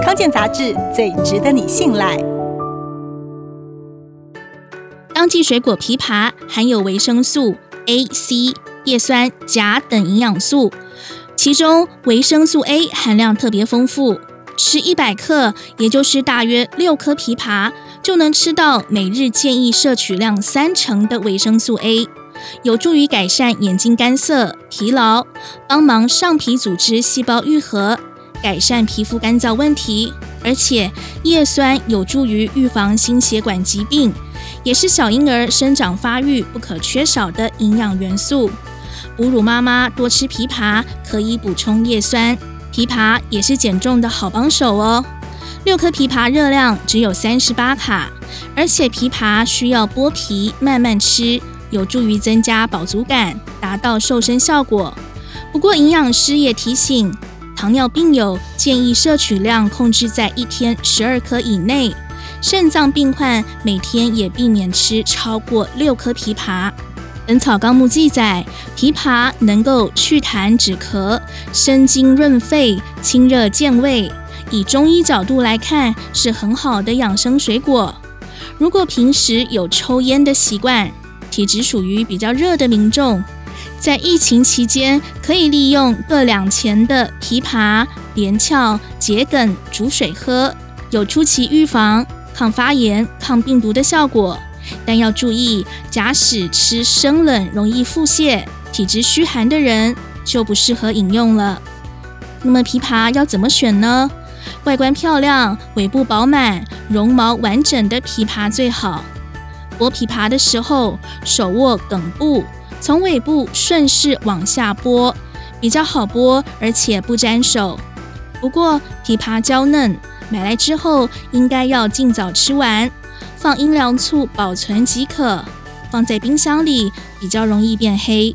康健杂志最值得你信赖。当季水果枇杷含有维生素 A、C、叶酸、钾等营养素，其中维生素 A 含量特别丰富。吃一百克，也就是大约六颗枇杷，就能吃到每日建议摄取量三成的维生素 A，有助于改善眼睛干涩、疲劳，帮忙上皮组织细胞愈合，改善皮肤干燥问题。而且叶酸有助于预防心血管疾病。也是小婴儿生长发育不可缺少的营养元素。哺乳妈妈多吃枇杷，可以补充叶酸。枇杷也是减重的好帮手哦。六颗枇杷热量只有三十八卡，而且枇杷需要剥皮慢慢吃，有助于增加饱足感，达到瘦身效果。不过营养师也提醒，糖尿病友建议摄取量控制在一天十二颗以内。肾脏病患每天也避免吃超过六颗枇杷。《本草纲目》记载，枇杷能够祛痰止咳、生津润肺、清热健胃。以中医角度来看，是很好的养生水果。如果平时有抽烟的习惯，体质属于比较热的民众，在疫情期间可以利用各两钱的枇杷、连翘、桔梗煮水喝，有初期预防。抗发炎、抗病毒的效果，但要注意，假使吃生冷容易腹泻、体质虚寒的人就不适合饮用了。那么枇杷要怎么选呢？外观漂亮、尾部饱满、绒毛完整的枇杷最好。剥枇杷的时候，手握梗部，从尾部顺势往下剥，比较好剥，而且不粘手。不过枇杷娇嫩。买来之后，应该要尽早吃完，放阴凉处保存即可。放在冰箱里比较容易变黑。